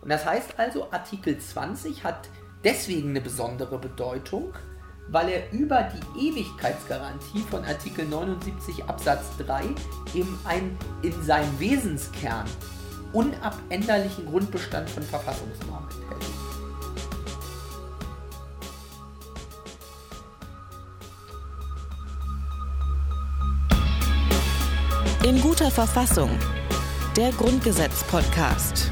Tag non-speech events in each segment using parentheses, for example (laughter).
Und das heißt also, Artikel 20 hat deswegen eine besondere Bedeutung, weil er über die Ewigkeitsgarantie von Artikel 79 Absatz 3 eben einen in seinem Wesenskern unabänderlichen Grundbestand von Verfassungsnormen enthält. In guter Verfassung. Der Grundgesetz-Podcast.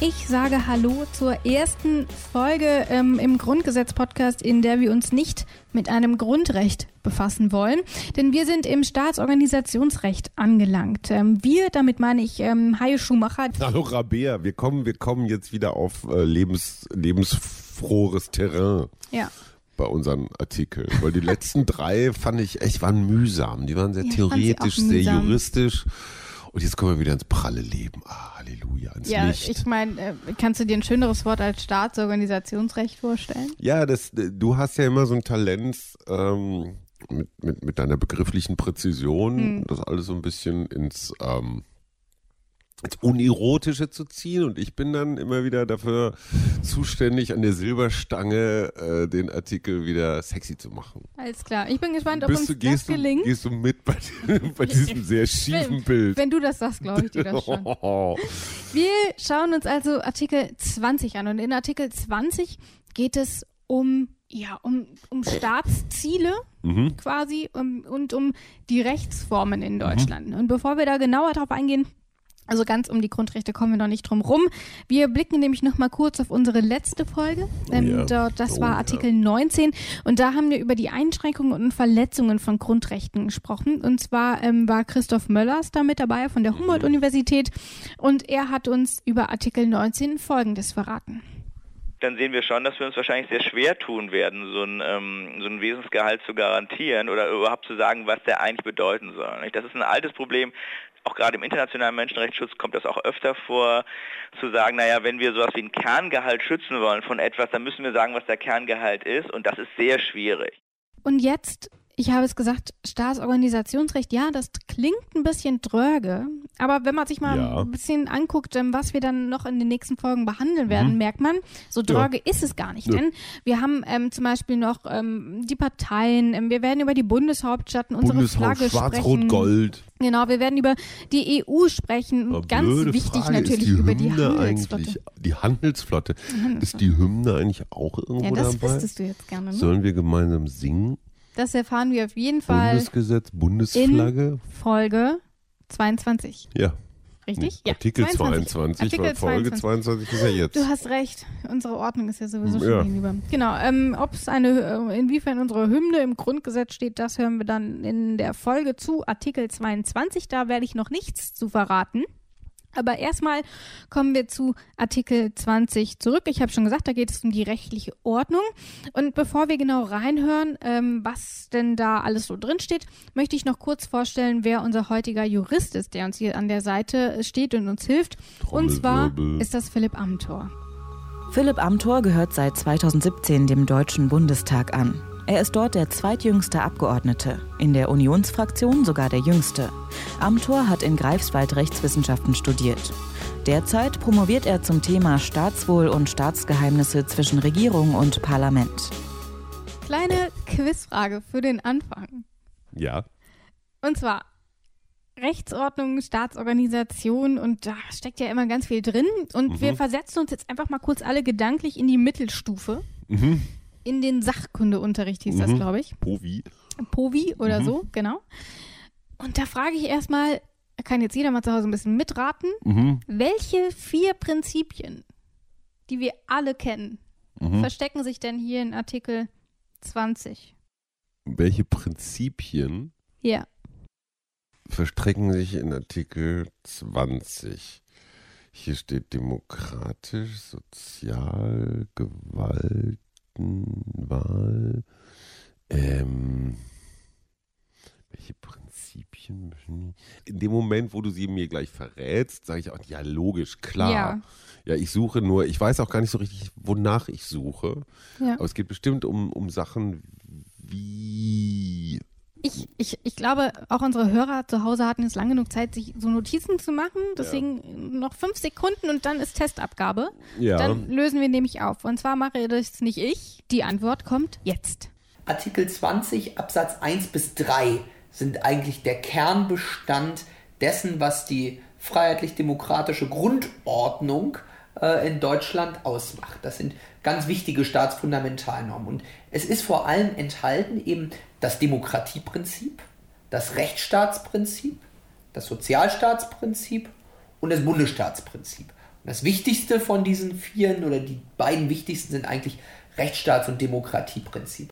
Ich sage Hallo zur ersten Folge ähm, im Grundgesetz-Podcast, in der wir uns nicht mit einem Grundrecht befassen wollen, denn wir sind im Staatsorganisationsrecht angelangt. Ähm, wir, damit meine ich ähm, Haie Schumacher. Hallo Rabea, wir kommen, wir kommen jetzt wieder auf äh, lebens, lebensfrohes Terrain. Ja. Bei unseren Artikeln. Weil die letzten drei fand ich echt, waren mühsam. Die waren sehr Ja, theoretisch, sehr juristisch. Und jetzt kommen wir wieder ins pralle Leben. Ah, Halleluja, ins Ja, Licht. ich meine, äh, kannst du dir ein schöneres Wort als Staatsorganisationsrecht vorstellen? Ja, das, du hast ja immer so ein Talent ähm, mit, mit, mit deiner begrifflichen Präzision, Hm. das alles so ein bisschen ins, ähm, ins Unerotische zu ziehen. Und ich bin dann immer wieder dafür zuständig, an der Silberstange äh, den Artikel wieder sexy zu machen. Alles klar. Ich bin gespannt, ob Bist uns du, das gehst, du, gelingt. gehst du mit bei, bei diesem sehr (laughs) schiefen Bild? Wenn du das sagst, glaube ich dir das schon. (laughs) Wir schauen uns also Artikel 20 an und in Artikel 20 geht es um ja um, um Staatsziele Mhm. quasi um, und um die Rechtsformen in Deutschland. Und bevor wir da genauer drauf eingehen, also ganz um die Grundrechte kommen wir noch nicht drum rum. Wir blicken nämlich noch mal kurz auf unsere letzte Folge. Ähm, ja. dort, das Oh war ja. Artikel 19 und da haben wir über die Einschränkungen und Verletzungen von Grundrechten gesprochen. Und zwar ähm, war Christoph Möllers da mit dabei von der Mhm. Humboldt-Universität und er hat uns über Artikel 19 Folgendes verraten. dann sehen wir schon, dass wir uns wahrscheinlich sehr schwer tun werden, so ein, ähm, so ein Wesensgehalt zu garantieren oder überhaupt zu sagen, was der eigentlich bedeuten soll. nicht? Das ist ein altes Problem. Auch gerade im internationalen Menschenrechtsschutz kommt das auch öfter vor, zu sagen, naja, wenn wir sowas wie ein Kerngehalt schützen wollen von etwas, dann müssen wir sagen, was der Kerngehalt ist und das ist sehr schwierig. Und jetzt, ich habe es gesagt, Staatsorganisationsrecht, ja, das klingt ein bisschen dröge, aber wenn man sich mal Ja. ein bisschen anguckt, ähm, was wir dann noch in den nächsten Folgen behandeln werden, merkt man, so dröge ist es gar nicht. Ja. Denn wir haben ähm, zum Beispiel noch ähm, die Parteien, ähm, wir werden über die Bundeshauptstadt und unsere Bundeshaus, Flagge Schwarz, sprechen. Rot, Gold. Genau, wir werden über die EU sprechen Aber ganz wichtig Frage, natürlich die über die Handelsflotte. die Handelsflotte. Ist die Hymne eigentlich auch irgendwo Ja, das dabei? wüsstest du jetzt gerne. Ne? Sollen wir gemeinsam singen? Das erfahren wir auf jeden Fall Bundesgesetz, Bundesflagge? Folge 22. Ja. Richtig? Nee, Artikel 22, Artikel weil Folge 22 ist ja jetzt. Du hast recht. Unsere Ordnung ist ja sowieso schon Ja. gegenüber. Genau. Ähm, Ob es eine, äh, inwiefern unsere Hymne im Grundgesetz steht, das hören wir dann in der Folge zu Artikel 22. Da werde ich noch nichts zu verraten. Aber erstmal kommen wir zu Artikel 20 zurück. Ich habe schon gesagt, da geht es um die rechtliche Ordnung. Und bevor wir genau reinhören, ähm, was denn da alles so drin steht, möchte ich noch kurz vorstellen, wer unser heutiger Jurist ist, der uns hier an der Seite steht und uns hilft. Und zwar ist das Philipp Amthor. Philipp Amthor gehört seit 2017 dem Deutschen Bundestag an. Er ist dort der zweitjüngste Abgeordnete, in der Unionsfraktion sogar der jüngste. Amthor hat in Greifswald Rechtswissenschaften studiert. Derzeit promoviert er zum Thema Staatswohl und Staatsgeheimnisse zwischen Regierung und Parlament. Kleine Quizfrage für den Anfang. ja. Und zwar Rechtsordnung, Staatsorganisation und da steckt ja immer ganz viel drin. Und wir versetzen uns jetzt einfach mal kurz alle gedanklich in die Mittelstufe. Mhm. In den Sachkundeunterricht hieß das, Mhm. glaube ich. Povi. Povi oder Mhm. so, genau. Und da frage ich erstmal, kann jetzt jeder mal zu Hause ein bisschen mitraten, Mhm. welche vier Prinzipien, die wir alle kennen, Mhm. verstecken sich denn hier in Artikel 20? Welche Prinzipien Ja. verstrecken sich in Artikel 20? Hier steht demokratisch, sozial, Gewalten, Wahl. Ähm, welche Prinzipien? müssen- In dem Moment, wo du sie mir gleich verrätst, sage ich auch, ja, logisch, klar. Ja. Ja, ich suche nur, ich weiß auch gar nicht so richtig, wonach ich suche. Ja. Aber es geht bestimmt um, um Sachen wie. Ich Ich, ich glaube, auch unsere Hörer zu Hause hatten jetzt lang genug Zeit, sich so Notizen zu machen. Deswegen ja. noch fünf Sekunden und dann ist Testabgabe. Ja. Dann lösen wir nämlich auf. Und zwar mache das nicht ich. Die Antwort kommt jetzt. Artikel 20 Absatz 1 bis 3 sind eigentlich der Kernbestand dessen, was die freiheitlich-demokratische Grundordnung äh, in Deutschland ausmacht. Das sind ganz wichtige Staatsfundamentalnormen. Und es ist vor allem enthalten eben das Demokratieprinzip, das Rechtsstaatsprinzip, das Sozialstaatsprinzip und das Bundesstaatsprinzip. Und das wichtigste von diesen vieren oder die beiden wichtigsten sind eigentlich Rechtsstaats- und Demokratieprinzip.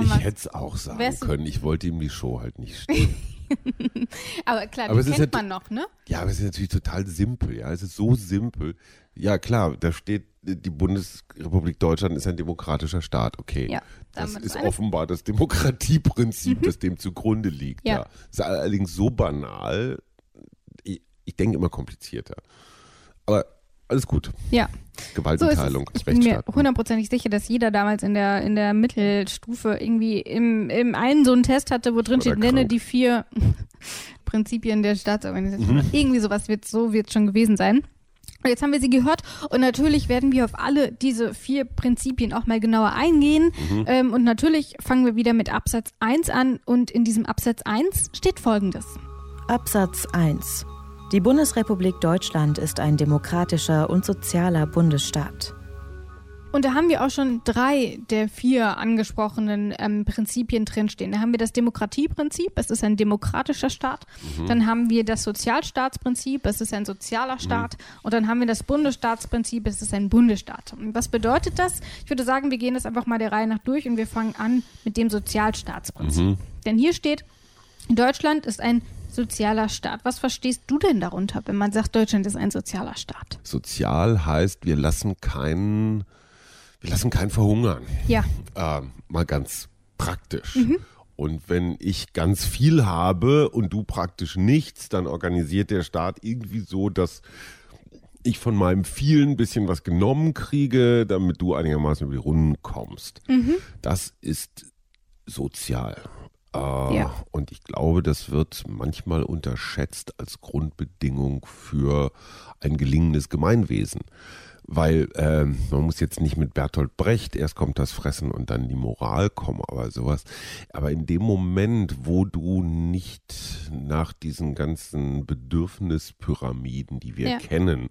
ich hätte es auch sagen können. Ich wollte ihm die Show halt nicht stehen. (laughs) aber klar, aber das kennt man noch, ne? Ja, aber es ist natürlich total simpel, ja. Es ist so simpel. Ja, klar, da steht, die Bundesrepublik Deutschland ist ein demokratischer Staat, okay. Ja, das ist offenbar das Demokratieprinzip, mhm. das dem zugrunde liegt, ja. ja. Ist allerdings so banal, ich, ich denke immer komplizierter. Aber alles gut. Ja. Gewaltenteilung. So ich bin mir hundertprozentig sicher, dass jeder damals in der, in der Mittelstufe irgendwie im, im einen so einen Test hatte, wo drin Oder steht, krank. nenne die vier (laughs) Prinzipien der Staatsorganisation. Mhm. Irgendwie sowas wird so wird schon gewesen sein. Und jetzt haben wir sie gehört und natürlich werden wir auf alle diese vier Prinzipien auch mal genauer eingehen. Mhm. Ähm, und natürlich fangen wir wieder mit Absatz 1 an und in diesem Absatz 1 steht folgendes. Absatz 1 die Bundesrepublik Deutschland ist ein demokratischer und sozialer Bundesstaat. Und da haben wir auch schon drei der vier angesprochenen ähm, Prinzipien drinstehen. Da haben wir das Demokratieprinzip, es ist ein demokratischer Staat. Mhm. Dann haben wir das Sozialstaatsprinzip, es ist ein sozialer Staat. Mhm. Und dann haben wir das Bundesstaatsprinzip, es ist ein Bundesstaat. Und was bedeutet das? Ich würde sagen, wir gehen das einfach mal der Reihe nach durch und wir fangen an mit dem Sozialstaatsprinzip. Mhm. Denn hier steht, Deutschland ist ein sozialer Staat. Was verstehst du denn darunter, wenn man sagt, Deutschland ist ein sozialer Staat? Sozial heißt, wir lassen keinen, wir lassen keinen verhungern. Ja. Äh, mal ganz praktisch. Mhm. Und wenn ich ganz viel habe und du praktisch nichts, dann organisiert der Staat irgendwie so, dass ich von meinem vielen ein bisschen was genommen kriege, damit du einigermaßen über die Runden kommst. Mhm. Das ist sozial. Äh, ja. Und ich glaube, das wird manchmal unterschätzt als Grundbedingung für ein gelingendes Gemeinwesen. Weil äh, man muss jetzt nicht mit Bertolt Brecht, erst kommt das Fressen und dann die Moral kommen, aber sowas. Aber in dem Moment, wo du nicht nach diesen ganzen Bedürfnispyramiden, die wir ja. kennen,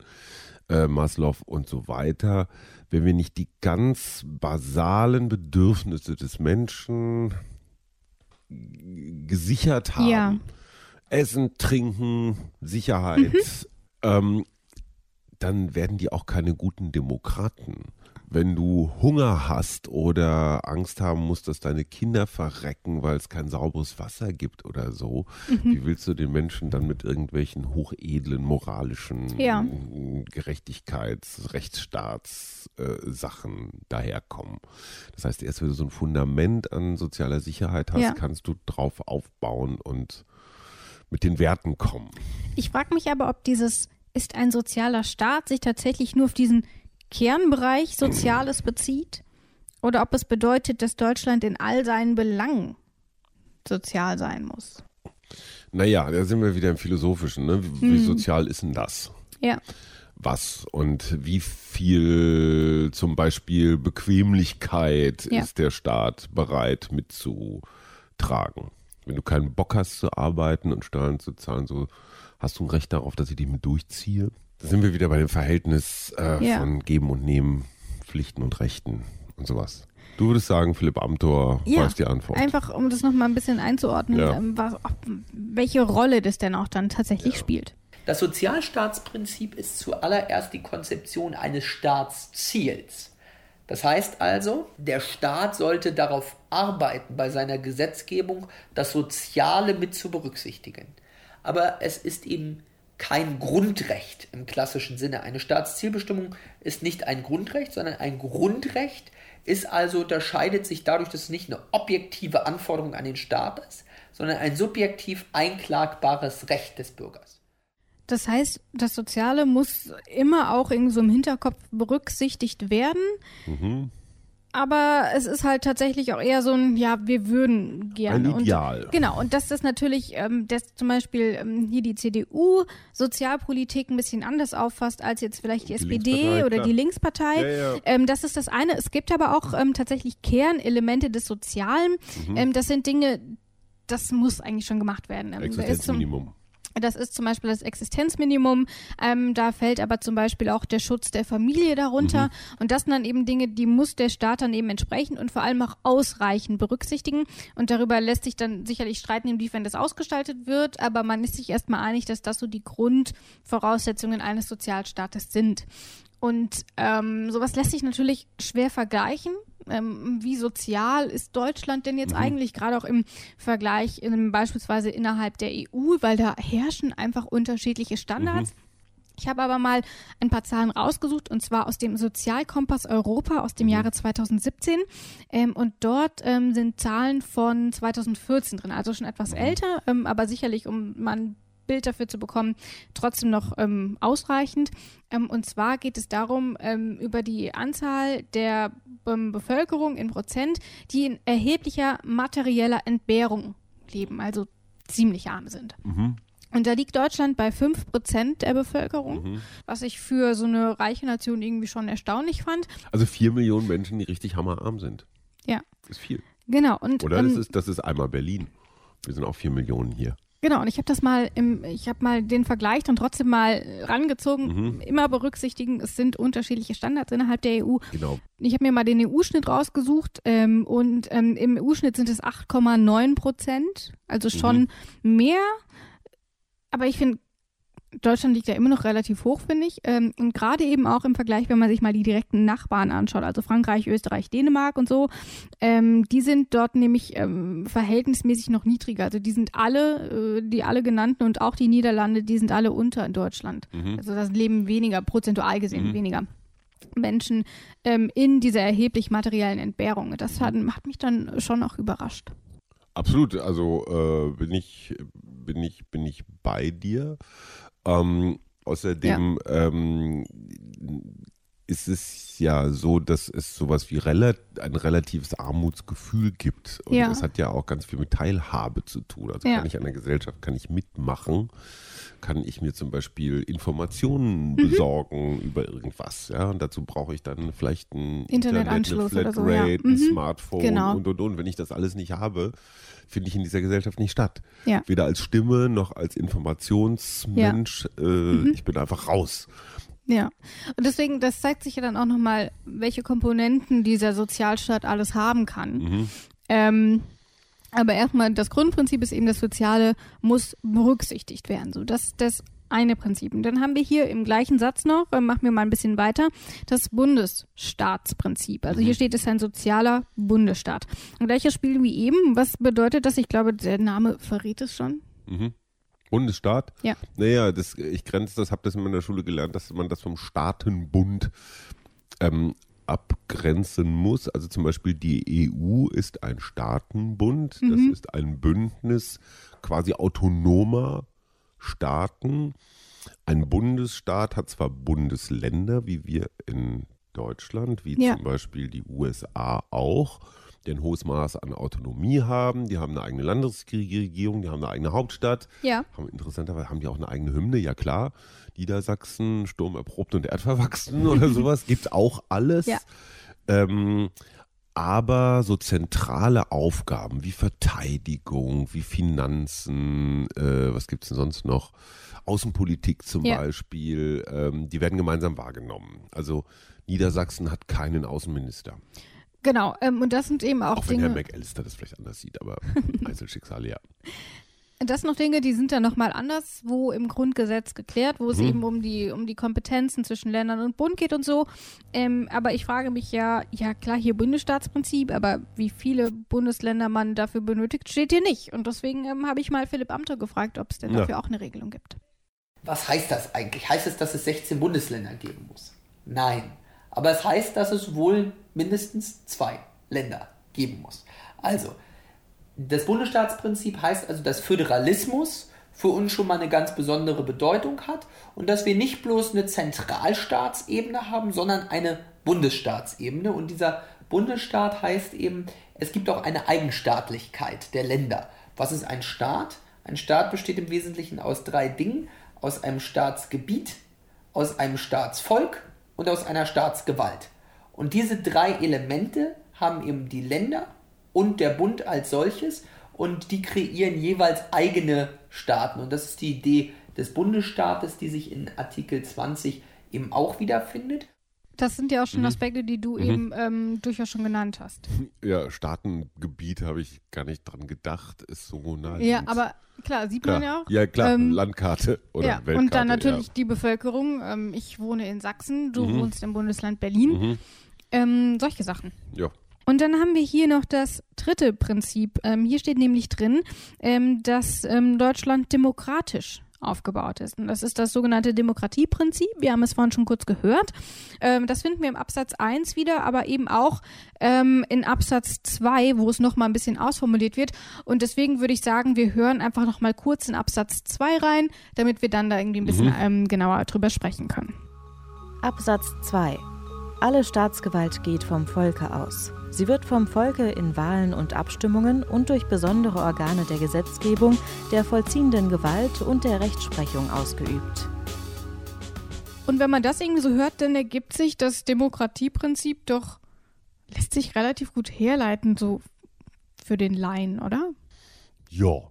äh, Maslow und so weiter, wenn wir nicht die ganz basalen Bedürfnisse des Menschen gesichert haben. Ja. Essen, Trinken, Sicherheit. Mhm. Ähm, dann werden die auch keine guten Demokraten. Wenn du Hunger hast oder Angst haben musst, dass deine Kinder verrecken, weil es kein sauberes Wasser gibt oder so, mhm. wie willst du den Menschen dann mit irgendwelchen hochedlen moralischen ja. Gerechtigkeits-, Rechtsstaatssachen äh, daherkommen? Das heißt, erst wenn du so ein Fundament an sozialer Sicherheit hast, ja. kannst du drauf aufbauen und mit den Werten kommen. Ich frage mich aber, ob dieses ist ein sozialer Staat sich tatsächlich nur auf diesen Kernbereich Soziales bezieht oder ob es bedeutet, dass Deutschland in all seinen Belangen sozial sein muss. Naja, da sind wir wieder im Philosophischen. Ne? Wie, hm. sozial ist denn das? Ja. Was und wie viel zum Beispiel Bequemlichkeit ja. ist der Staat bereit mitzutragen? Wenn du keinen Bock hast zu arbeiten und Steuern zu zahlen, so hast du ein Recht darauf, dass ich dich mit durchziehe. Da sind wir wieder bei dem Verhältnis äh, ja. von Geben und Nehmen, Pflichten und Rechten und sowas. Du würdest sagen, Philipp Amthor ja, weiß die Antwort. Einfach, um das nochmal ein bisschen einzuordnen, ja. Ähm, was, welche Rolle das denn auch dann tatsächlich ja. spielt. Das Sozialstaatsprinzip ist zuallererst die Konzeption eines Staatsziels. Das heißt also, der Staat sollte darauf arbeiten, bei seiner Gesetzgebung das Soziale mit zu berücksichtigen. Aber es ist eben kein Grundrecht im klassischen Sinne. Eine Staatszielbestimmung ist nicht ein Grundrecht, sondern ein Grundrecht ist also, unterscheidet sich dadurch, dass es nicht eine objektive Anforderung an den Staat ist, sondern ein subjektiv einklagbares Recht des Bürgers. Das heißt, das Soziale muss immer auch irgendwie so im Hinterkopf berücksichtigt werden. Mhm. Aber es ist halt tatsächlich auch eher so ein, ja, wir würden gerne. Ein Ideal. Und, genau, und dass das natürlich, ähm, dass zum Beispiel ähm, hier die CDU Sozialpolitik ein bisschen anders auffasst als jetzt vielleicht die, Die SPD oder klar. die Linkspartei. Ja, ja. Ähm, das ist das eine. Es gibt aber auch ähm, tatsächlich Kernelemente des Sozialen. Mhm. Ähm, das sind Dinge, das muss eigentlich schon gemacht werden. Ähm, ist Existenzminimum. Das ist zum Beispiel das Existenzminimum. Ähm, da fällt aber zum Beispiel auch der Schutz der Familie darunter. Und das sind dann eben Dinge, die muss der Staat dann eben entsprechend und vor allem auch ausreichend berücksichtigen. Und darüber lässt sich dann sicherlich streiten, inwiefern das ausgestaltet wird. Aber man ist sich erstmal einig, dass das so die Grundvoraussetzungen eines Sozialstaates sind. Und ähm, sowas lässt sich natürlich schwer vergleichen. Ähm, wie sozial ist Deutschland denn jetzt eigentlich, gerade auch im Vergleich in, beispielsweise innerhalb der EU, weil da herrschen einfach unterschiedliche Standards. Ich habe aber mal ein paar Zahlen rausgesucht und zwar aus dem Sozialkompass Europa aus dem Jahre 2017 ähm, und dort ähm, sind Zahlen von 2014 drin, also schon etwas älter, ähm, aber sicherlich, um mal ein Bild dafür zu bekommen, trotzdem noch ähm, ausreichend. Ähm, und zwar geht es darum, ähm, über die Anzahl der ähm, Bevölkerung in Prozent, die in erheblicher materieller Entbehrung leben, also ziemlich arm sind. Und da liegt Deutschland bei 5% der Bevölkerung, was ich für so eine reiche Nation irgendwie schon erstaunlich fand. Also vier Millionen Menschen, die richtig hammerarm sind. Ja, Ist viel. genau. Und, Oder ähm, das, ist, das ist einmal Berlin. Wir sind auch vier Millionen hier. Genau, und ich habe das mal im, ich habe mal den Vergleich dann trotzdem mal rangezogen, immer berücksichtigen, es sind unterschiedliche Standards innerhalb der EU. Genau. Ich habe mir mal den EU-Schnitt rausgesucht ähm, und ähm, im EU-Schnitt sind es 8,9 Prozent, also schon mehr. Aber ich finde, Deutschland liegt ja immer noch relativ hoch, finde ich. Ähm, und gerade eben auch im Vergleich, wenn man sich mal die direkten Nachbarn anschaut, also Frankreich, Österreich, Dänemark und so, ähm, die sind dort nämlich ähm, verhältnismäßig noch niedriger. Also die sind alle, äh, die alle genannten und auch die Niederlande, die sind alle unter in Deutschland. Also das leben weniger, prozentual gesehen weniger. Menschen ähm, in dieser erheblich materiellen Entbehrung. Das hat, hat mich dann schon auch überrascht. Absolut, also äh, bin ich bin ich bin ich bei dir. Ähm, außerdem ähm, ist es ja so, dass es sowas wie rela ein relatives Armutsgefühl gibt. Und Ja. das hat ja auch ganz viel mit Teilhabe zu tun. Also Ja. kann ich an der Gesellschaft, kann ich mitmachen, kann ich mir zum Beispiel Mhm. Informationen besorgen über irgendwas. Ja, und dazu brauche ich dann vielleicht ein Internetanschluss Internet, oder eine so, ja. Flatrate, ein Mhm. Smartphone Genau. und und und. Wenn ich das alles nicht habe, finde ich in dieser Gesellschaft nicht statt. Weder als Stimme noch als Informationsmensch. Äh, Mhm. Ich bin einfach raus. Ja, und deswegen, das zeigt sich ja dann auch nochmal, welche Komponenten dieser Sozialstaat alles haben kann. Ähm, aber erstmal, das Grundprinzip ist eben, das Soziale muss berücksichtigt werden. So, das das eine Prinzip. Und dann haben wir hier im gleichen Satz noch, äh, machen wir mal ein bisschen weiter, das Bundesstaatsprinzip. Also hier steht es ein sozialer Bundesstaat. Und gleiches Spiel wie eben. Was bedeutet das? Ich glaube, der Name verrät es schon. Bundesstaat? Ja. Naja, das, ich grenze das, habe das in meiner Schule gelernt, dass man das vom Staatenbund ähm, abgrenzen muss. Also zum Beispiel die EU ist ein Staatenbund, das ist ein Bündnis quasi autonomer Staaten. Ein Bundesstaat hat zwar Bundesländer, wie wir in Deutschland, wie Ja. zum Beispiel die USA auch, die ein hohes Maß an Autonomie haben. Die haben eine eigene Landesregierung, die haben eine eigene Hauptstadt. Ja. Haben interessanterweise haben die auch eine eigene Hymne, ja klar. Niedersachsen, sturmerprobt und erdverwachsen oder (laughs) sowas, gibt auch alles. Ja. Ähm, aber so zentrale Aufgaben wie Verteidigung, wie Finanzen, äh, was gibt's denn sonst noch? Außenpolitik zum Ja. Beispiel, ähm, die werden gemeinsam wahrgenommen. Also Niedersachsen hat keinen Außenminister. Genau. Ähm, und das sind eben auch, Auch wenn Dinge. Herr McAllister das vielleicht anders sieht, aber (laughs) Einzelschicksale, ja. Das sind noch Dinge, die sind dann nochmal anders, wo im Grundgesetz geklärt, wo es Mhm. eben um die, um die Kompetenzen zwischen Ländern und Bund geht und so. Ähm, aber ich frage mich ja, ja klar, hier Bundesstaatsprinzip, aber wie viele Bundesländer man dafür benötigt, steht hier nicht. Und deswegen ähm, habe ich mal Philipp Amthor gefragt, ob es denn Ja. dafür auch eine Regelung gibt. Was heißt das eigentlich? Heißt es, dass es 16 Bundesländer geben muss? Nein. Aber es heißt, dass es wohl mindestens zwei Länder geben muss. Also, das Bundesstaatsprinzip heißt also, dass Föderalismus für uns schon mal eine ganz besondere Bedeutung hat und dass wir nicht bloß eine Zentralstaatsebene haben, sondern eine Bundesstaatsebene. Und dieser Bundesstaat heißt eben, es gibt auch eine Eigenstaatlichkeit der Länder. Was ist ein Staat? Ein Staat besteht im Wesentlichen aus drei Dingen. Aus einem Staatsgebiet, aus einem Staatsvolk und aus einer Staatsgewalt. Und diese drei Elemente haben eben die Länder und der Bund als solches und die kreieren jeweils eigene Staaten. Und das ist die Idee des Bundesstaates, die sich in Artikel 20 eben auch wiederfindet. Das sind ja auch schon mhm. Aspekte, die du mhm. eben ähm, durchaus schon genannt hast. Ja, Staatengebiet habe ich gar nicht dran gedacht, ist so nah. Ja, aber klar, sieht klar. man ja auch. Ja, klar, ähm, Landkarte oder ja, Weltkarte. Und dann natürlich ja. die Bevölkerung. Ähm, ich wohne in Sachsen, du mhm. wohnst im Bundesland Berlin. Mhm. Ähm, solche Sachen. Ja. Und dann haben wir hier noch das dritte Prinzip. Ähm, hier steht nämlich drin, ähm, dass Deutschland demokratisch aufgebaut ist. Und das ist das sogenannte Demokratieprinzip. Wir haben es vorhin schon kurz gehört. Ähm, das finden wir im Absatz 1 wieder, aber eben auch ähm, in Absatz 2, wo es nochmal ein bisschen ausformuliert wird. Und deswegen würde ich sagen, wir hören einfach nochmal kurz in Absatz 2 rein, damit wir dann da irgendwie ein bisschen mhm. ähm, genauer drüber sprechen können. Absatz 2. Alle Staatsgewalt geht vom Volke aus. Sie wird vom Volke in Wahlen und Abstimmungen und durch besondere Organe der Gesetzgebung, der vollziehenden Gewalt und der Rechtsprechung ausgeübt. Und wenn man das irgendwie so hört, dann ergibt sich das Demokratieprinzip doch, lässt sich relativ gut herleiten, so für den Laien, oder? Ja,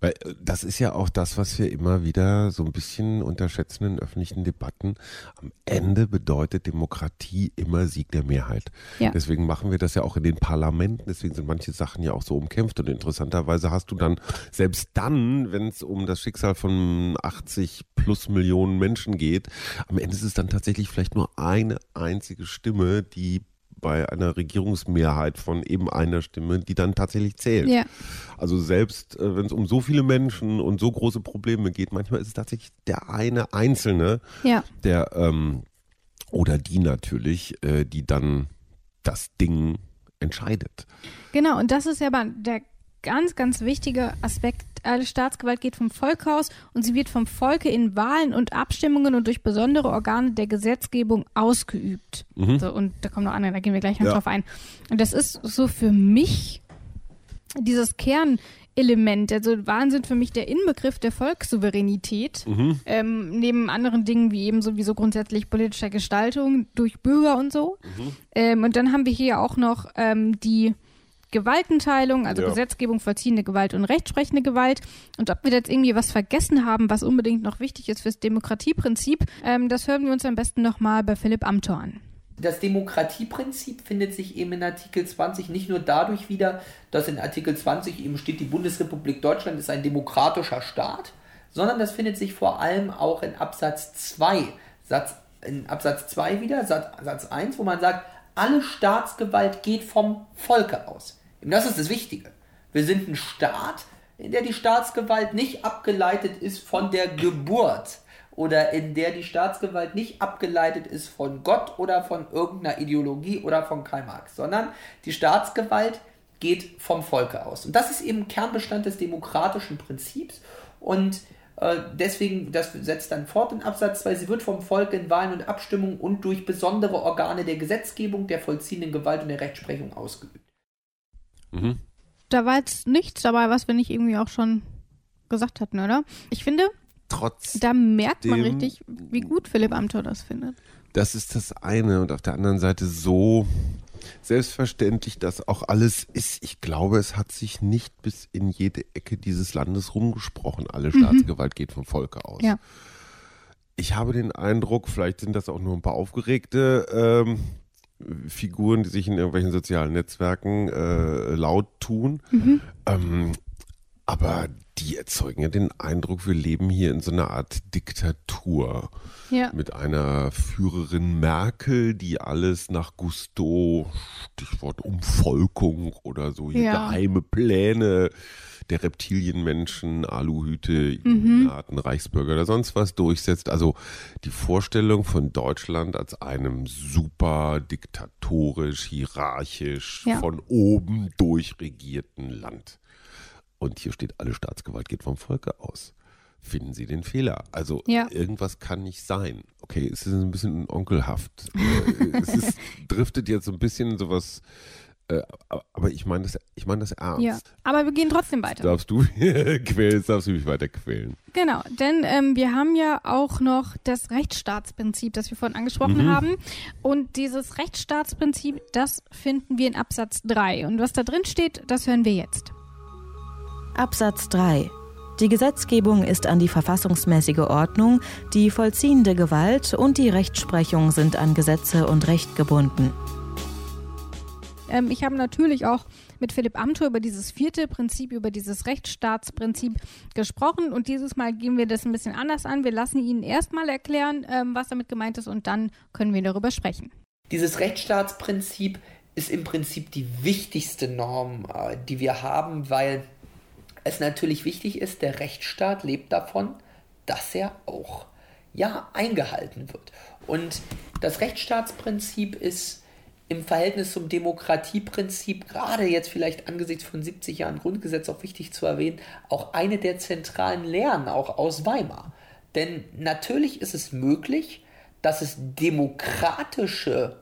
weil äh, das ist ja auch das, was wir immer wieder so ein bisschen unterschätzen in öffentlichen Debatten. Am Ende bedeutet Demokratie immer Sieg der Mehrheit. Ja. Deswegen machen wir das ja auch in den Parlamenten. Deswegen sind manche Sachen ja auch so umkämpft. Und interessanterweise hast du dann, selbst dann, wenn es um das Schicksal von 80 plus Millionen Menschen geht, am Ende ist es dann tatsächlich vielleicht nur eine einzige Stimme, die bei einer Regierungsmehrheit von eben einer Stimme, die dann tatsächlich zählt. Ja. Also selbst äh, wenn es um so viele Menschen und so große Probleme geht, manchmal ist es tatsächlich der eine Einzelne, ja. der ähm, oder die natürlich, äh, die dann das Ding entscheidet. Genau, und das ist ja der ganz, ganz wichtige Aspekt. Alle Staatsgewalt geht vom Volk aus und sie wird vom Volke in Wahlen und Abstimmungen und durch besondere Organe der Gesetzgebung ausgeübt. Mhm. So, und da kommen noch andere, da gehen wir gleich noch ja. drauf ein. Und das ist so für mich dieses Kernelement. Also Wahlen sind für mich der Inbegriff der Volkssouveränität, mhm. ähm, neben anderen Dingen wie eben sowieso grundsätzlich politischer Gestaltung durch Bürger und so. Mhm. Ähm, und dann haben wir hier auch noch ähm, die Gewaltenteilung, also ja. Gesetzgebung, vollziehende Gewalt und rechtsprechende Gewalt. Und ob wir jetzt irgendwie was vergessen haben, was unbedingt noch wichtig ist fürs Demokratieprinzip, ähm, das hören wir uns am besten nochmal bei Philipp Amthor an. Das Demokratieprinzip findet sich eben in Artikel 20 nicht nur dadurch wieder, dass in Artikel 20 eben steht, die Bundesrepublik Deutschland ist ein demokratischer Staat, sondern das findet sich vor allem auch in Absatz 2, Satz, in Absatz 2 wieder, Satz, Satz 1, wo man sagt, alle Staatsgewalt geht vom Volke aus. Und das ist das Wichtige. Wir sind ein Staat, in der die Staatsgewalt nicht abgeleitet ist von der Geburt oder in der die Staatsgewalt nicht abgeleitet ist von Gott oder von irgendeiner Ideologie oder von Karl Marx, sondern die Staatsgewalt geht vom Volke aus. Und das ist eben Kernbestand des demokratischen Prinzips und deswegen, das setzt dann fort in Absatz 2, sie wird vom Volk in Wahlen und Abstimmungen und durch besondere Organe der Gesetzgebung, der vollziehenden Gewalt und der Rechtsprechung ausgeübt. Mhm. Da war jetzt nichts dabei, was wir nicht irgendwie auch schon gesagt hatten, oder? Ich finde, Trotz da merkt man richtig, wie gut Philipp Amthor das findet. Das ist das eine und auf der anderen Seite so selbstverständlich das auch alles ist. Ich glaube, es hat sich nicht bis in jede Ecke dieses Landes rumgesprochen. Alle mhm. Staatsgewalt geht vom Volke aus. Ja. Ich habe den Eindruck, vielleicht sind das auch nur ein paar aufgeregte ähm, Figuren, die sich in irgendwelchen sozialen Netzwerken äh, laut tun. Mhm. Ähm, aber die erzeugen ja den Eindruck, wir leben hier in so einer Art Diktatur. Ja. Mit einer Führerin Merkel, die alles nach Gusto, Stichwort Umvolkung oder so, hier ja. geheime Pläne der Reptilienmenschen, Aluhüte, Illuminaten, mhm. Reichsbürger oder sonst was durchsetzt. Also die Vorstellung von Deutschland als einem super diktatorisch, hierarchisch, ja. von oben durchregierten Land. Und hier steht, alle Staatsgewalt geht vom Volke aus. finden Sie den Fehler. Also Ja. irgendwas kann nicht sein. Okay, es ist ein bisschen onkelhaft. (laughs) Äh, es ist, driftet jetzt so ein bisschen in sowas, äh, aber ich meine das, ich meine das ernst. Ja. Aber wir gehen trotzdem weiter. Darfst du (laughs) quälen, darfst du mich weiter quälen. Genau, denn ähm, wir haben ja auch noch das Rechtsstaatsprinzip, das wir vorhin angesprochen haben. Und dieses Rechtsstaatsprinzip, das finden wir in Absatz 3. Und was da drin steht, das hören wir jetzt. Absatz 3. Die Gesetzgebung ist an die verfassungsmäßige Ordnung, die vollziehende Gewalt und die Rechtsprechung sind an Gesetze und Recht gebunden. Ähm, ich habe natürlich auch mit Philipp Amthor über dieses vierte Prinzip, über dieses Rechtsstaatsprinzip gesprochen. Und dieses Mal gehen wir das ein bisschen anders an. Wir lassen ihn erstmal erklären, ähm, was damit gemeint ist, und dann können wir darüber sprechen. Dieses Rechtsstaatsprinzip ist im Prinzip die wichtigste Norm, äh, die wir haben, weil es natürlich wichtig ist, der Rechtsstaat lebt davon, dass er auch ja eingehalten wird. Und das Rechtsstaatsprinzip ist im Verhältnis zum Demokratieprinzip, gerade jetzt vielleicht angesichts von 70 Jahren Grundgesetz auch wichtig zu erwähnen, auch eine der zentralen Lehren auch aus Weimar. Denn natürlich ist es möglich, dass es demokratische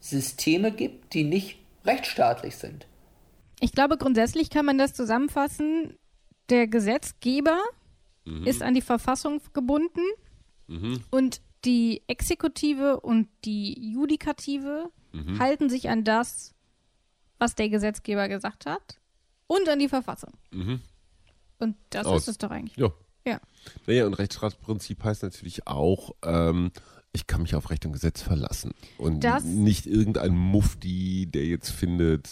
Systeme gibt, die nicht rechtsstaatlich sind. Ich glaube, grundsätzlich kann man das zusammenfassen. Der Gesetzgeber ist an die Verfassung gebunden und die Exekutive und die Judikative halten sich an das, was der Gesetzgeber gesagt hat und an die Verfassung. Und das Aus. ist es doch eigentlich. Ja. Ja. Naja, und Rechtsstaatsprinzip heißt natürlich auch, ähm, ich kann mich auf Recht und Gesetz verlassen. Und Das- nicht irgendein Mufti, der jetzt findet,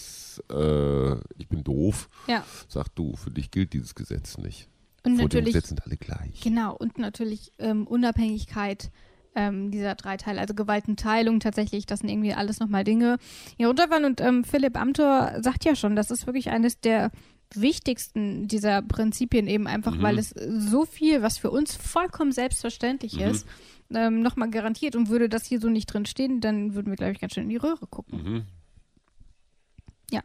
äh, ich bin doof, Ja. sagt du, für dich gilt dieses Gesetz nicht. Und Vor dem natürlich, Gesetz sind alle gleich. genau, und natürlich ähm, Unabhängigkeit ähm, dieser drei Teile, also Gewaltenteilung tatsächlich, das sind irgendwie alles nochmal Dinge, die runterfallen. Und ähm, Philipp Amthor sagt ja schon, das ist wirklich eines der wichtigsten dieser Prinzipien eben einfach, weil es so viel, was für uns vollkommen selbstverständlich ist, ähm, nochmal garantiert. Und würde das hier so nicht drin stehen, dann würden wir, glaube ich, ganz schön in die Röhre gucken. Mhm. Ja,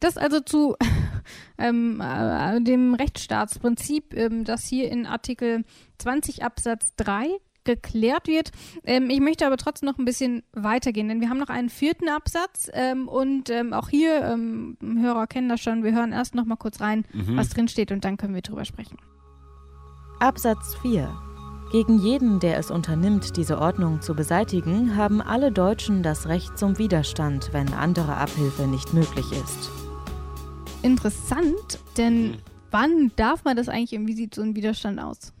das also zu (laughs) ähm, äh, dem Rechtsstaatsprinzip, ähm, das hier in Artikel 20 Absatz 3 geklärt wird. Ähm, ich möchte aber trotzdem noch ein bisschen weitergehen, denn wir haben noch einen vierten Absatz ähm, und ähm, auch hier, ähm, Hörer kennen das schon, wir hören erst noch mal kurz rein, was drin steht und dann können wir drüber sprechen. Absatz 4. Gegen jeden, der es unternimmt, diese Ordnung zu beseitigen, haben alle Deutschen das Recht zum Widerstand, wenn andere Abhilfe nicht möglich ist. Interessant, denn wann darf man das eigentlich und wie sieht so ein Widerstand aus?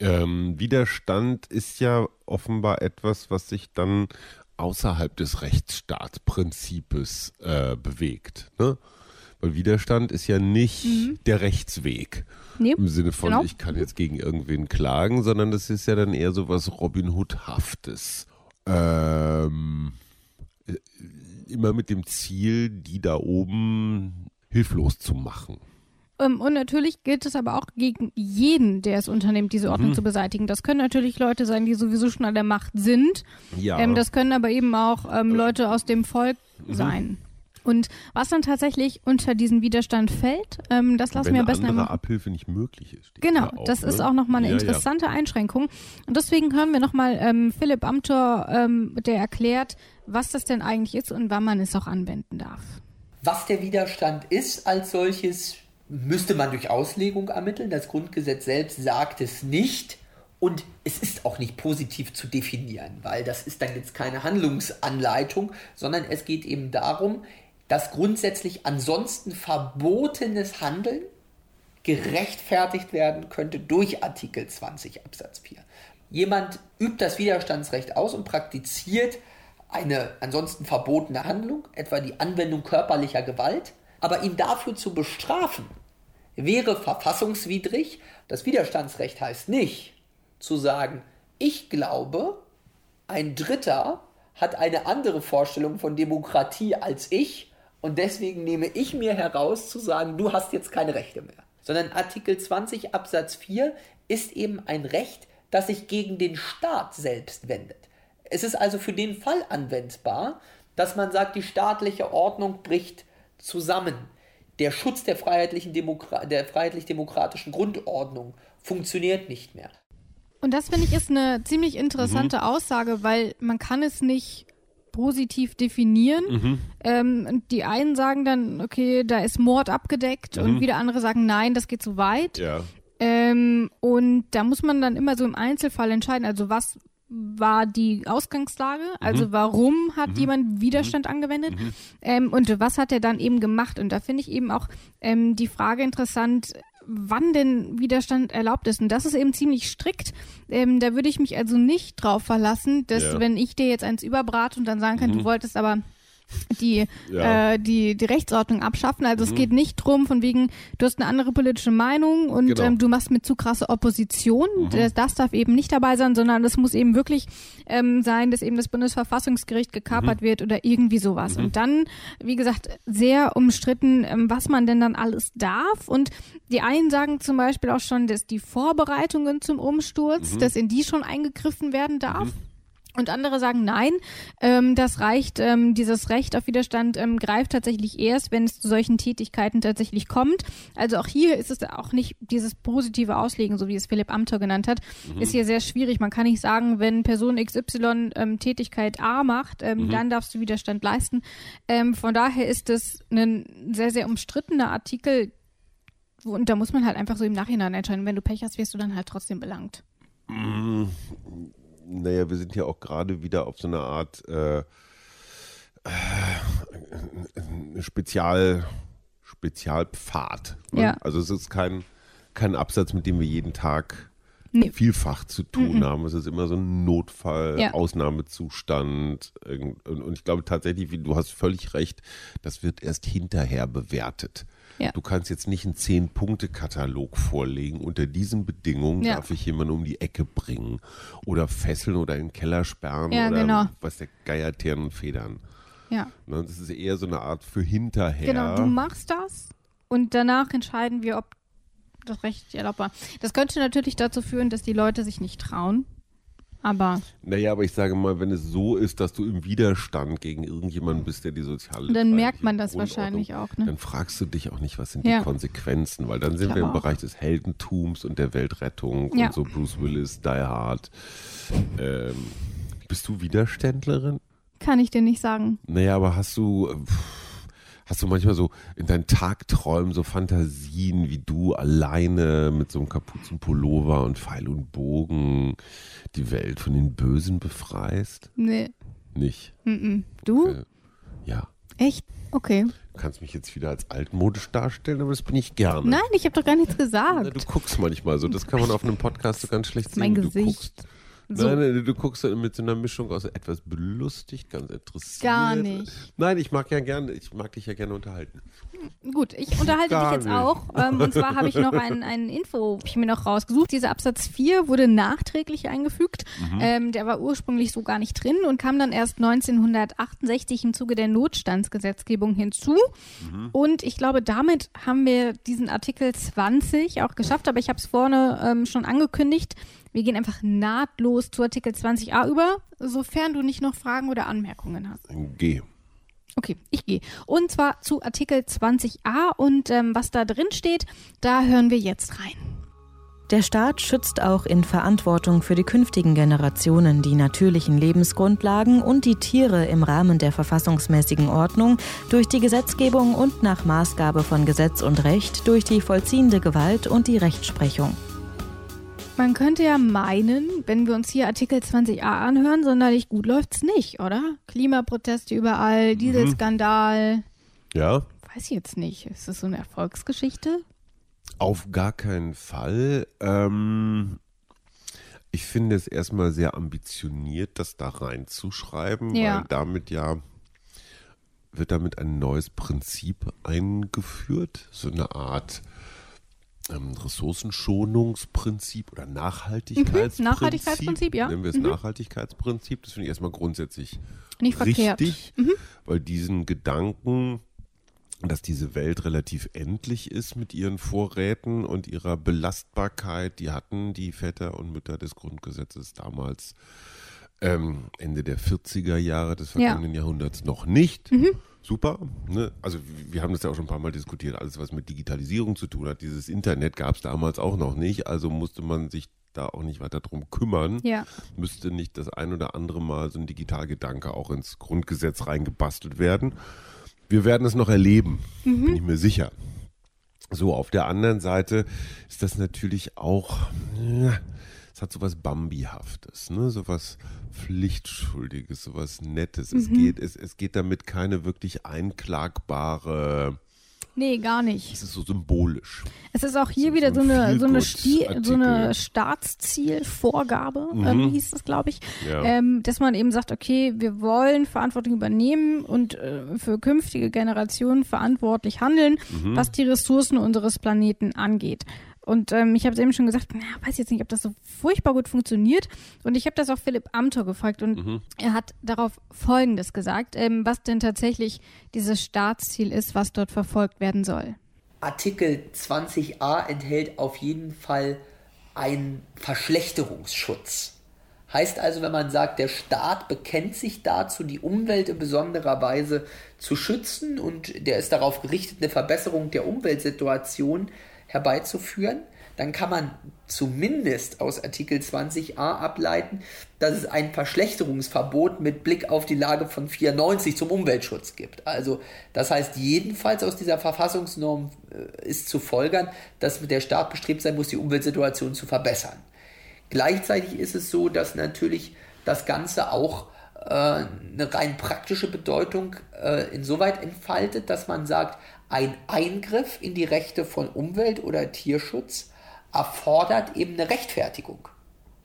Ähm, Widerstand ist ja offenbar etwas, was sich dann außerhalb des Rechtsstaatsprinzips äh, bewegt. Ne? Weil Widerstand ist ja nicht der Rechtsweg. Nee, Im Sinne von, genau. ich kann jetzt gegen irgendwen klagen, sondern das ist ja dann eher so was Robin Hood-haftes. Ähm, äh, immer mit dem Ziel, die da oben hilflos zu machen. Ähm, und natürlich gilt es aber auch gegen jeden, der es unternimmt, diese Mhm. Ordnung zu beseitigen. Das können natürlich Leute sein, die sowieso schon an der Macht sind. Ja. Ähm, das können aber eben auch ähm, Leute aus dem Volk Mhm. sein. Und was dann tatsächlich unter diesen Widerstand fällt, ähm, das lassen wenn wir am besten andere einmal. Abhilfe nicht möglich ist. Genau, da auch, das ne? ist auch nochmal eine Ja, ja. interessante Einschränkung. Und deswegen hören wir nochmal ähm, Philipp Amthor, ähm, der erklärt, was das denn eigentlich ist und wann man es auch anwenden darf. Was der Widerstand ist als solches, müsste man durch Auslegung ermitteln. Das Grundgesetz selbst sagt es nicht. Und es ist auch nicht positiv zu definieren, weil das ist dann jetzt keine Handlungsanleitung, sondern es geht eben darum, dass grundsätzlich ansonsten verbotenes Handeln gerechtfertigt werden könnte durch Artikel 20 Absatz 4. Jemand übt das Widerstandsrecht aus und praktiziert eine ansonsten verbotene Handlung, etwa die Anwendung körperlicher Gewalt, aber ihn dafür zu bestrafen, wäre verfassungswidrig. Das Widerstandsrecht heißt nicht zu sagen, ich glaube, ein Dritter hat eine andere Vorstellung von Demokratie als ich und deswegen nehme ich mir heraus zu sagen, du hast jetzt keine Rechte mehr. Sondern Artikel 20 Absatz 4 ist eben ein Recht, das sich gegen den Staat selbst wendet. Es ist also für den Fall anwendbar, dass man sagt, die staatliche Ordnung bricht zusammen. der Schutz der freiheitlichen Demokra der freiheitlich-demokratischen Grundordnung funktioniert nicht mehr. Und das finde ich ist eine ziemlich interessante mhm. Aussage, weil man kann es nicht positiv definieren. Mhm. Ähm, die einen sagen dann, okay, da ist Mord abgedeckt mhm. und wieder andere sagen, nein, das geht zu weit. Ja. Ähm, und da muss man dann immer so im Einzelfall entscheiden, also was war die Ausgangslage, also mhm. warum hat mhm. jemand Widerstand mhm. angewendet mhm. ähm, und was hat er dann eben gemacht. Und da finde ich eben auch ähm, die Frage interessant, wann denn Widerstand erlaubt ist. Und das ist eben ziemlich strikt. Ähm, da würde ich mich also nicht drauf verlassen, dass ja. wenn ich dir jetzt eins überbrate und dann sagen kann, mhm. du wolltest aber die, ja. äh, die, die Rechtsordnung abschaffen. Also mhm. es geht nicht drum, von wegen, du hast eine andere politische Meinung und genau. ähm, du machst mit zu krasse Opposition. Mhm. Das, das, darf eben nicht dabei sein, sondern es muss eben wirklich ähm, sein, dass eben das Bundesverfassungsgericht gekapert mhm. wird oder irgendwie sowas. Mhm. Und dann, wie gesagt, sehr umstritten, ähm, was man denn dann alles darf. Und die einen sagen zum Beispiel auch schon, dass die Vorbereitungen zum Umsturz, mhm. dass in die schon eingegriffen werden darf. Mhm. Und andere sagen, nein, ähm, das reicht, ähm, dieses Recht auf Widerstand ähm, greift tatsächlich erst, wenn es zu solchen Tätigkeiten tatsächlich kommt. Also auch hier ist es auch nicht dieses positive Auslegen, so wie es Philipp Amthor genannt hat, mhm. ist hier sehr schwierig. Man kann nicht sagen, wenn Person XY ähm, Tätigkeit A macht, ähm, mhm. dann darfst du Widerstand leisten. Ähm, von daher ist es ein sehr, sehr umstrittener Artikel, und da muss man halt einfach so im Nachhinein entscheiden. Wenn du Pech hast, wirst du dann halt trotzdem belangt. Naja, wir sind ja auch gerade wieder auf so einer Art äh, äh, Spezial, Spezialpfad. Ne? Ja. Also es ist kein, kein Absatz, mit dem wir jeden Tag nee. vielfach zu tun mhm. haben. Es ist immer so ein Notfall, ja. Ausnahmezustand. Und, ich glaube tatsächlich, du hast völlig recht, das wird erst hinterher bewertet. Ja. Du kannst jetzt nicht einen Zehn-Punkte-Katalog vorlegen. Unter diesen Bedingungen ja. darf ich jemanden um die Ecke bringen oder fesseln oder in den Keller sperren ja, oder genau. was der Geier, Tieren und Federn. Ja. Ne, das ist eher so eine Art für hinterher. Genau, du machst das und danach entscheiden wir, ob das Recht erlaubt war. Das könnte natürlich dazu führen, dass die Leute sich nicht trauen, aber. Naja, aber ich sage mal, wenn es so ist, dass du im Widerstand gegen irgendjemanden bist, der die soziale. Dann merkt man das wahrscheinlich auch, ne? Dann fragst du dich auch nicht, was sind ja. die Konsequenzen, weil dann sind wir im Bereich des Heldentums und der Weltrettung ja. und so Bruce Willis, Die Hard. Ähm, bist du Widerständlerin? Kann ich dir nicht sagen. Naja, aber hast du. Pff, Hast du manchmal so in deinen Tagträumen so Fantasien, wie du alleine mit so einem Kapuzenpullover und Pfeil und Bogen die Welt von den Bösen befreist? Nee. Nicht? Mm -mm. Du? Okay. Ja. Echt? Okay. Du kannst mich jetzt wieder als altmodisch darstellen, aber das bin ich gerne. Nein, ich habe doch gar nichts gesagt. Na, du guckst manchmal so. Das kann man auf einem Podcast so ganz schlecht sehen. Mein Gesicht. So. Nein, du guckst mit so einer Mischung aus etwas belustigt, ganz interessiert. Gar nicht. Nein, ich mag ja gerne, ich mag dich ja gerne unterhalten. Gut, ich unterhalte Gar dich jetzt nicht. auch. Ähm, und zwar habe ich noch ein, ein Info, habe ich mir noch rausgesucht. Dieser Absatz 4 wurde nachträglich eingefügt. Mhm. Ähm, der war ursprünglich so gar nicht drin und kam dann erst 1968 im Zuge der Notstandsgesetzgebung hinzu. Mhm. Und ich glaube, damit haben wir diesen Artikel 20 auch geschafft. Aber ich habe es vorne ähm, schon angekündigt. Wir gehen einfach nahtlos zu Artikel 20a über, sofern du nicht noch Fragen oder Anmerkungen hast. Geh. Okay, ich gehe. Und zwar zu Artikel 20a und ähm, was da drin steht, da hören wir jetzt rein. Der Staat schützt auch in Verantwortung für die künftigen Generationen die natürlichen Lebensgrundlagen und die Tiere im Rahmen der verfassungsmäßigen Ordnung durch die Gesetzgebung und nach Maßgabe von Gesetz und Recht durch die vollziehende Gewalt und die Rechtsprechung. Man könnte ja meinen, wenn wir uns hier Artikel 20a anhören, sonderlich gut läuft's nicht, oder? Klimaproteste überall, Dieselskandal. Mhm. Ja. Weiß ich jetzt nicht. Ist das so eine Erfolgsgeschichte? Auf gar keinen Fall. Ähm, ich finde es erstmal sehr ambitioniert, das da reinzuschreiben, ja. weil damit ja wird damit ein neues Prinzip eingeführt, so eine Art ähm, Ressourcenschonungsprinzip oder Nachhaltigkeitsprinzip. Mhm, Nachhaltigkeitsprinzip, ja. Nennen wir es mhm. Nachhaltigkeitsprinzip. Das finde ich erstmal grundsätzlich Nicht richtig, verkehrt. Mhm. weil diesen Gedanken, dass diese Welt relativ endlich ist mit ihren Vorräten und ihrer Belastbarkeit, die hatten die Väter und Mütter des Grundgesetzes damals ähm, Ende der 40er Jahre des vergangenen ja. Jahrhunderts noch nicht. Mhm. Super. Ne? Also wir haben das ja auch schon ein paar Mal diskutiert. Alles, was mit Digitalisierung zu tun hat, dieses Internet gab es damals auch noch nicht. Also musste man sich da auch nicht weiter drum kümmern. Ja. Müsste nicht das ein oder andere Mal so ein Digitalgedanke auch ins Grundgesetz reingebastelt werden. Wir werden es noch erleben, bin ich mir sicher. So, auf der anderen Seite ist das natürlich auch, ja, es hat sowas Bambihaftes, ne? sowas Pflichtschuldiges, sowas Nettes. Es, geht, es, es geht damit keine wirklich einklagbare, Nee, gar nicht. es ist so symbolisch. Es ist auch hier So- wieder so so ein eine, so eine, so eine Staatszielvorgabe, ähm, hieß das, glaube ich, Ja. ähm, dass man eben sagt, okay, wir wollen Verantwortung übernehmen und äh, für künftige Generationen verantwortlich handeln, Mhm. was die Ressourcen unseres Planeten angeht. Und ähm, ich habe es eben schon gesagt, na, weiß jetzt nicht, ob das so furchtbar gut funktioniert. Und ich habe das auch Philipp Amthor gefragt und Mhm. er hat darauf Folgendes gesagt, ähm, was denn tatsächlich dieses Staatsziel ist, was dort verfolgt werden soll. Artikel 20a enthält auf jeden Fall einen Verschlechterungsschutz. Heißt also, wenn man sagt, der Staat bekennt sich dazu, die Umwelt in besonderer Weise zu schützen und der ist darauf gerichtet, eine Verbesserung der Umweltsituation herbeizuführen, dann kann man zumindest aus Artikel 20a ableiten, dass es ein Verschlechterungsverbot mit Blick auf die Lage von 94 zum Umweltschutz gibt. Also das heißt jedenfalls aus dieser Verfassungsnorm äh, ist zu folgern, dass der Staat bestrebt sein muss, die Umweltsituation zu verbessern. Gleichzeitig ist es so, dass natürlich das Ganze auch äh, eine rein praktische Bedeutung äh, insoweit entfaltet, dass man sagt, ein Eingriff in die Rechte von Umwelt oder Tierschutz erfordert eben eine Rechtfertigung.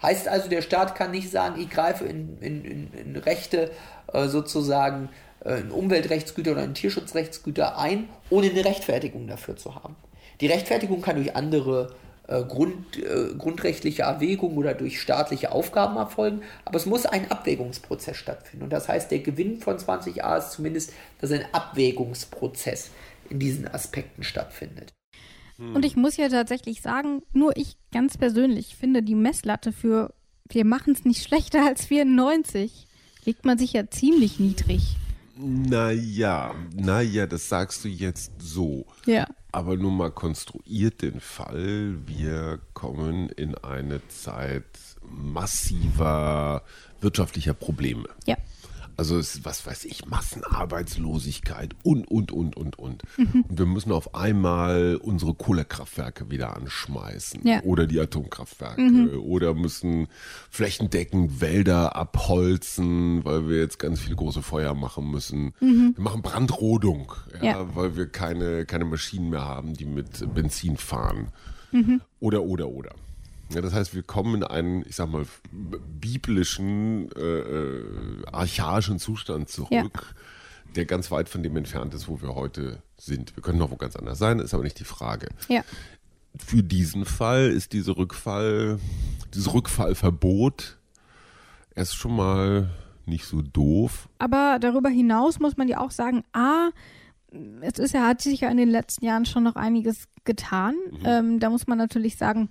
Heißt also, der Staat kann nicht sagen, ich greife in, in, in, in Rechte äh, sozusagen äh, in Umweltrechtsgüter oder in Tierschutzrechtsgüter ein, ohne eine Rechtfertigung dafür zu haben. Die Rechtfertigung kann durch andere äh, Grund, äh, grundrechtliche Erwägungen oder durch staatliche Aufgaben erfolgen, aber es muss ein Abwägungsprozess stattfinden. Und das heißt, der Gewinn von 20a ist zumindest, dass ein Abwägungsprozess in diesen Aspekten stattfindet. Und ich muss ja tatsächlich sagen, nur ich ganz persönlich finde die Messlatte für wir machen es nicht schlechter als 94 legt man sich ja ziemlich niedrig. Naja, naja, das sagst du jetzt so. Ja. Aber nun mal konstruiert den Fall, wir kommen in eine Zeit massiver wirtschaftlicher Probleme. Ja. Also es ist, was weiß ich, Massenarbeitslosigkeit und, und, und, und, und. Mhm. Und wir müssen auf einmal unsere Kohlekraftwerke wieder anschmeißen. Ja. Mhm. Oder die Atomkraftwerke. Oder müssen flächendeckend Wälder abholzen, weil wir jetzt ganz viele große Feuer machen müssen. Wir machen Brandrodung, ja, Mhm. Ja. weil wir keine, keine Maschinen mehr haben, die mit Benzin fahren. Mhm. Oder, oder, oder. Ja, das heißt, wir kommen in einen, ich sag mal, biblischen, äh, äh, archaischen Zustand zurück, Ja. der ganz weit von dem entfernt ist, wo wir heute sind. Wir können noch wo ganz anders sein, ist aber nicht die Frage. Ja. Für diesen Fall ist diese Rückfall, dieses Rückfallverbot erst schon mal nicht so doof. Aber darüber hinaus muss man ja auch sagen, A, es ist ja, hat sich ja in den letzten Jahren schon noch einiges getan. Ähm, da muss man natürlich sagen,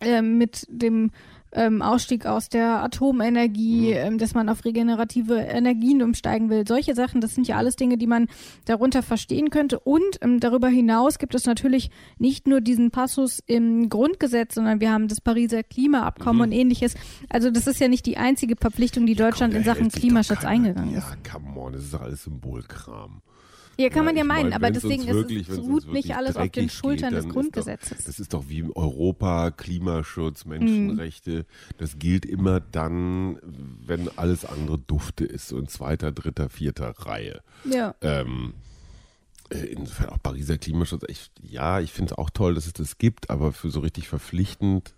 ähm, mit dem ähm, Ausstieg aus der Atomenergie, ähm, dass man auf regenerative Energien umsteigen will. Solche Sachen, das sind ja alles Dinge, die man darunter verstehen könnte. Und ähm, darüber hinaus gibt es natürlich nicht nur diesen Passus im Grundgesetz, sondern wir haben das Pariser Klimaabkommen und ähnliches. Also das ist ja nicht die einzige Verpflichtung, die Deutschland Komm, in Sachen Klimaschutz eingegangen ist. Ja, come on, das ist alles Symbolkram. Ja, kann man ja ich meinen, mein, aber deswegen wirklich- ist es, ruht nicht alles auf den Schultern geht, des Grundgesetzes. Doch, das ist doch wie Europa, Klimaschutz, Menschenrechte. Das gilt immer dann, wenn alles andere dufte ist, so in zweiter, dritter, vierter Reihe. ja. Ähm, äh, insofern auch Pariser Klimaschutz. Ich, ja, ich finde es auch toll, dass es das gibt, aber für so richtig verpflichtend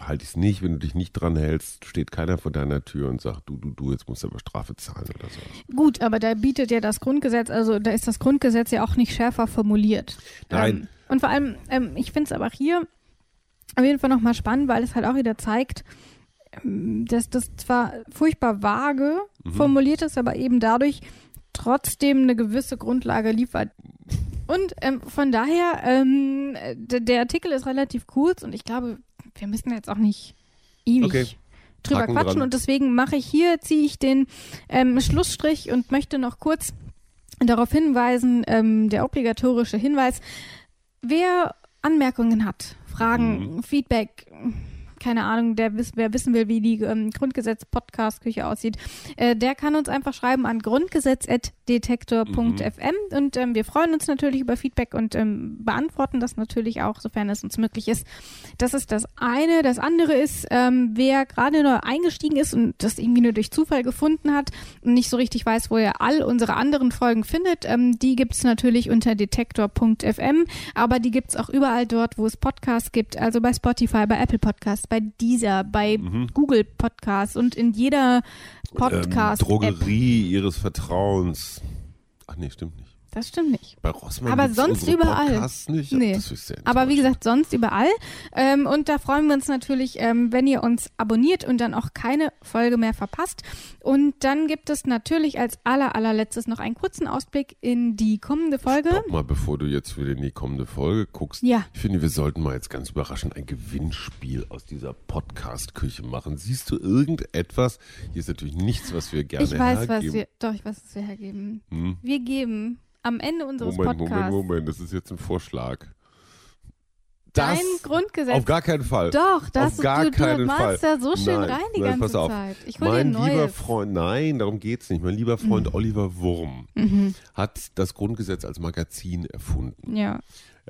halte ich es nicht. Wenn du dich nicht dran hältst, steht keiner vor deiner Tür und sagt, du, du, du, jetzt musst du aber Strafe zahlen oder so. Gut, aber da bietet ja das Grundgesetz, also da ist das Grundgesetz ja auch nicht schärfer formuliert. Nein. Ähm, und vor allem, ähm, ich finde es aber hier auf jeden Fall nochmal spannend, weil es halt auch wieder zeigt, ähm, dass das zwar furchtbar vage formuliert ist, aber eben dadurch trotzdem eine gewisse Grundlage liefert. Und ähm, von daher, ähm, der Artikel ist relativ kurz und ich glaube, wir müssen jetzt auch nicht ewig Okay. drüber Haken quatschen dran. und deswegen mache ich hier, ziehe ich den ähm, Schlussstrich und möchte noch kurz darauf hinweisen, ähm, der obligatorische Hinweis, wer Anmerkungen hat, Fragen, Feedback, keine Ahnung, der wiss, wer wissen will, wie die ähm, Grundgesetz-Podcast-Küche aussieht, äh, der kann uns einfach schreiben an grundgesetz.detektor.fm und ähm, wir freuen uns natürlich über Feedback und ähm, beantworten das natürlich auch, sofern es uns möglich ist. Das ist das eine. Das andere ist, ähm, wer gerade neu eingestiegen ist und das irgendwie nur durch Zufall gefunden hat und nicht so richtig weiß, wo er all unsere anderen Folgen findet, ähm, die gibt's natürlich unter detektor.fm, aber die gibt's auch überall dort, wo es Podcasts gibt, also bei Spotify, bei Apple Podcasts, bei Deezer, bei Google Podcasts und in jeder Podcast-App. Ähm, Drogerie ihres Vertrauens. Ach nee, stimmt nicht. Das stimmt nicht. Bei Rossmann Aber sonst überall. Podcasts nicht. Nee. Das ist sehr Aber wie gesagt, sonst überall. Ähm, und da freuen wir uns natürlich, ähm, wenn ihr uns abonniert und dann auch keine Folge mehr verpasst. Und dann gibt es natürlich als aller, allerletztes noch einen kurzen Ausblick in die kommende Folge. Stopp mal, bevor du jetzt wieder in die kommende Folge guckst. Ja. Ich finde, wir sollten mal jetzt ganz überraschend ein Gewinnspiel aus dieser Podcast-Küche machen. Siehst du irgendetwas? Hier ist natürlich nichts, was wir gerne Ich weiß, was hergeben. wir, doch, ich weiß, was wir hergeben. Hm? Wir geben am Ende unseres Moment, Podcasts Moment, Moment, das ist jetzt ein Vorschlag. dein Das Grundgesetz. auf gar keinen Fall. Doch, das auf gar du, du keinen Fall. da so schön Nein, rein die nein, ganze pass auf. Zeit. Ich Mein lieber Freund, nein, darum geht's nicht. Mein lieber Freund Mhm. Oliver Wurm hat das Grundgesetz als Magazin erfunden. Ja.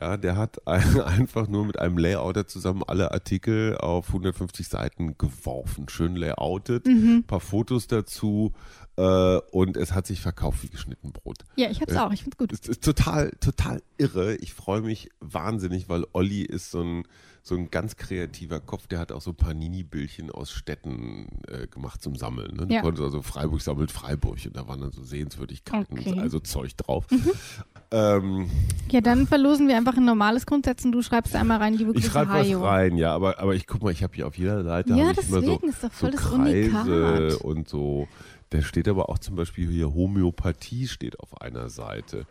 Ja, der hat (laughs) ein, einfach nur mit einem Layouter zusammen alle Artikel auf 150 Seiten geworfen. Schön layoutet, Mhm. paar Fotos dazu äh, und es hat sich verkauft wie geschnitten Brot. Ja, ich hab's Äh, auch. Ich find's gut. Es ist total, total irre. Ich freue mich wahnsinnig, weil Olli ist so ein, so ein ganz kreativer Kopf. Der hat auch so Panini-Bildchen aus Städten äh, gemacht zum Sammeln. Ne? Du Ja. konntest also Freiburg sammelt Freiburg und da waren dann so Sehenswürdigkeiten, Okay. und also Zeug drauf. Ähm, Ja, dann verlosen wir einfach ein normales Grundgesetz und du schreibst einmal rein, liebe ich Grüße, schreibe was rein, ja, aber, aber ich guck mal, ich habe hier auf jeder Seite Ja, ich immer so, deswegen ist doch so voll das Kreise Unikat. und so. Da steht aber auch zum Beispiel hier Homöopathie steht auf einer Seite.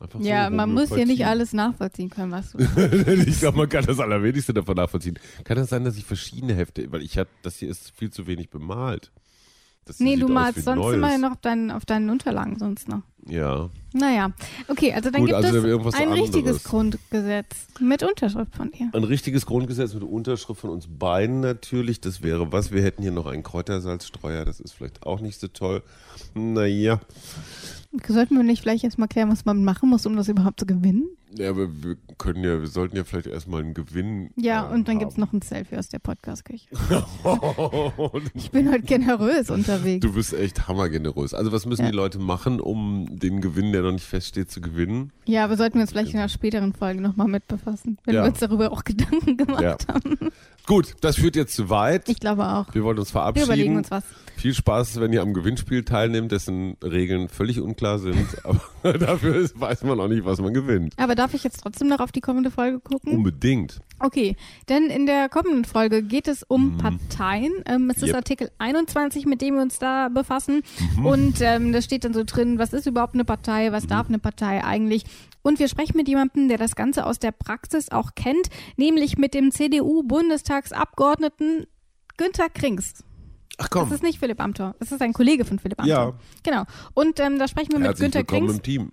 Einfach so Ja, man muss ja nicht alles nachvollziehen können, was du. (laughs) ich glaube, man kann das Allerwenigste davon nachvollziehen. Kann das sein, dass ich verschiedene Hefte, weil ich hatte, das hier ist viel zu wenig bemalt. Das nee, du malst sonst Neues. immer noch auf deinen, auf deinen Unterlagen sonst noch. Ja. Naja, okay, also dann Gut, gibt also es ein anderes. richtiges Grundgesetz mit Unterschrift von dir. Ein richtiges Grundgesetz mit Unterschrift von uns beiden natürlich. Das wäre was. Wir hätten hier noch einen Kräutersalzstreuer. Das ist vielleicht auch nicht so toll. Naja. Sollten wir nicht vielleicht erstmal klären, was man machen muss, um das überhaupt zu gewinnen? Ja, aber wir können ja, wir sollten ja vielleicht erstmal einen Gewinn. Ja, äh, und dann gibt's haben. noch ein Selfie aus der Podcast-Küche. (laughs) Ich bin heute generös unterwegs. Du bist echt hammergenerös. Also was müssen Ja. die Leute machen, um den Gewinn, der noch nicht feststeht, zu gewinnen? Ja, aber sollten wir uns vielleicht in einer späteren Folge nochmal mit befassen, wenn Ja. wir uns darüber auch Gedanken gemacht Ja. haben. Gut, das führt jetzt zu weit. Ich glaube auch. Wir wollen uns Wir verabschieden. überlegen uns was. Viel Spaß, wenn ihr am Gewinnspiel teilnehmt, dessen Regeln völlig unklar sind. (laughs) Aber dafür ist, weiß man auch nicht, was man gewinnt. Aber darf ich jetzt trotzdem noch auf die kommende Folge gucken? Unbedingt. Okay, denn in der kommenden Folge geht es um Parteien. Ähm, es ist Mhm. Yep. Mhm. Artikel 21, mit dem wir uns da befassen. Und ähm, da steht dann so drin, was ist überhaupt eine Partei, was darf eine Partei eigentlich? Und wir sprechen mit jemandem, der das Ganze aus der Praxis auch kennt, nämlich mit dem CDU-Bundestagsabgeordneten Günther Krings. Ach Das komm. ist nicht Philipp Amthor, das ist ein Kollege von Philipp Amthor. Ja. Genau. Und ähm, da sprechen wir mit Herzlich Günther willkommen Krings. im Team.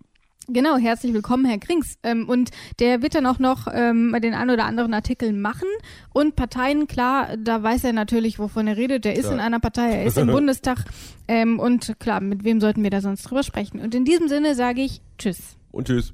Genau, herzlich willkommen, Herr Krings. Ähm, und der wird dann auch noch ähm, den ein oder anderen Artikel machen. Und Parteien, klar, da weiß er natürlich, wovon er redet. Der ist Klar. in einer Partei, er ist im (laughs) Bundestag. Ähm, und klar, mit wem sollten wir da sonst drüber sprechen? Und in diesem Sinne sage ich Tschüss. Und tschüss.